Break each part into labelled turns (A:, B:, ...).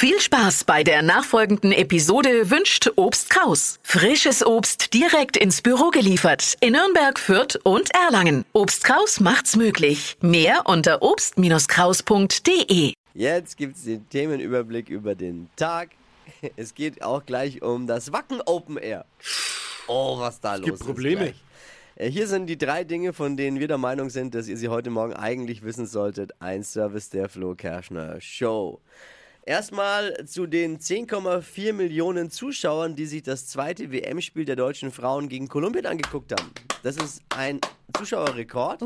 A: Viel Spaß bei der nachfolgenden Episode wünscht Obst Kraus. Frisches Obst direkt ins Büro geliefert in Nürnberg, Fürth und Erlangen. Obst Kraus macht's möglich. Mehr unter obst-kraus.de.
B: Jetzt gibt's den Themenüberblick über den Tag. Es geht auch gleich um das Wacken Open Air. Oh, was da los
C: gibt
B: ist.
C: Probleme.
B: gleich. Äh, Hier sind die drei Dinge, von denen wir der Meinung sind, dass ihr sie heute Morgen eigentlich wissen solltet. Ein Service der Flo Kerschner Show. Erstmal zu den 10,4 Millionen Zuschauern, die sich das zweite WM-Spiel der deutschen Frauen gegen Kolumbien angeguckt haben. Das ist ein Zuschauerrekord.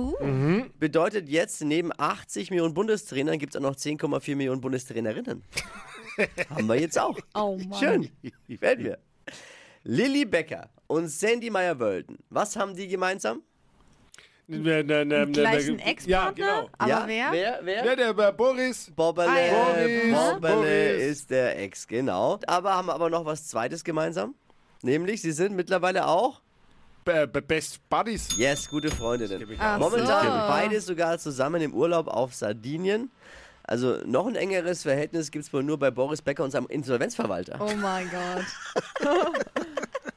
B: Bedeutet jetzt, neben 80 Millionen Bundestrainern gibt es auch noch 10,4 Millionen Bundestrainerinnen. haben wir jetzt auch.
D: Oh Mann.
B: Schön, gefällt mir. Lilly Becker und Sandy Meyer-Wölden, was haben die gemeinsam?
C: Ne, ne, ne,
D: gleichen
C: ne,
D: Ex-Partner?
C: Ja, genau.
D: Aber
B: ja,
D: wer?
B: Wer? wer?
C: Ja, der äh, Boris.
B: Bobbele,
D: Ah, ja.
C: Boris,
B: Bobbele ist der Ex, genau. Aber haben aber noch was Zweites gemeinsam. Nämlich, sie sind mittlerweile auch,
C: be- Best Buddies.
B: yes, gute Freundinnen. Momentan
D: so.
B: beide sogar zusammen im Urlaub auf Sardinien. Also noch ein engeres Verhältnis gibt es wohl nur bei Boris Becker und seinem Insolvenzverwalter.
D: Oh mein Gott.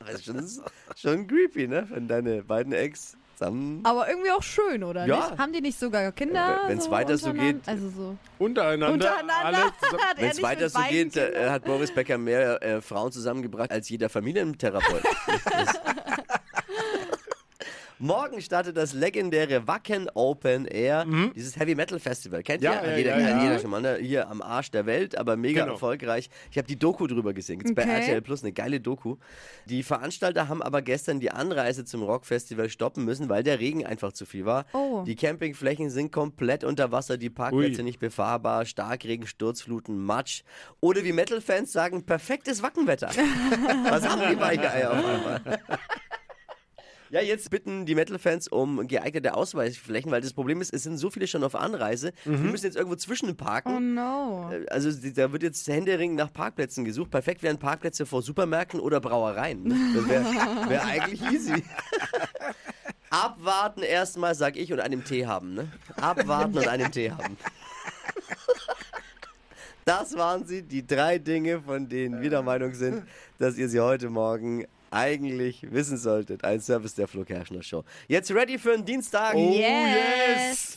B: Das ist schon, schon creepy, ne? Wenn deine beiden Ex zusammen...
D: Aber irgendwie auch schön, oder
B: Ja.
D: nicht? Haben die nicht sogar Kinder?
B: Wenn- wenn's weiter so geht-
D: Also so.
C: Untereinander.
D: Untereinander. Er
B: Wenn es weiter so geht,
D: Kindern?
B: äh, hat Boris Becker mehr äh, Frauen zusammengebracht als jeder Familientherapeut. Morgen startet das legendäre Wacken Open Air, dieses Heavy Metal Festival. Kennt
C: Ja,
B: ihr?
C: ja,
B: jeder,
C: ja, ja.
B: jeder schon mal, ne? Hier am Arsch der Welt, aber mega
C: Genau.
B: erfolgreich. Ich habe die Doku drüber gesehen. Gibt's bei
D: Okay.
B: RTL Plus eine geile Doku. Die Veranstalter haben aber gestern die Anreise zum Rockfestival stoppen müssen, weil der Regen einfach zu viel war.
D: Oh.
B: Die Campingflächen sind komplett unter Wasser, die Parkplätze
C: Ui.
B: nicht befahrbar, Starkregen, Sturzfluten, Matsch. Oder wie Metal-Fans sagen, perfektes Wackenwetter. Was haben die Weicheier auf einmal? Ja, jetzt bitten die Metal-Fans um geeignete Ausweichflächen, weil das Problem ist, es sind so viele schon auf Anreise. Die müssen jetzt irgendwo zwischen
D: Oh
B: parken.
D: no.
B: Also die- da wird jetzt händeringend nach Parkplätzen gesucht. Perfekt wären Parkplätze vor Supermärkten oder Brauereien. Das wäre wär eigentlich easy. Abwarten erstmal, sag ich, und einen Tee haben. Ne? Abwarten und einen Tee haben. Das waren sie, die drei Dinge, von denen wir der Meinung sind, dass ihr sie heute Morgen eigentlich wissen solltet. Ein Service der Flo Kerschner Show. Jetzt ready für einen Dienstag?
D: yes.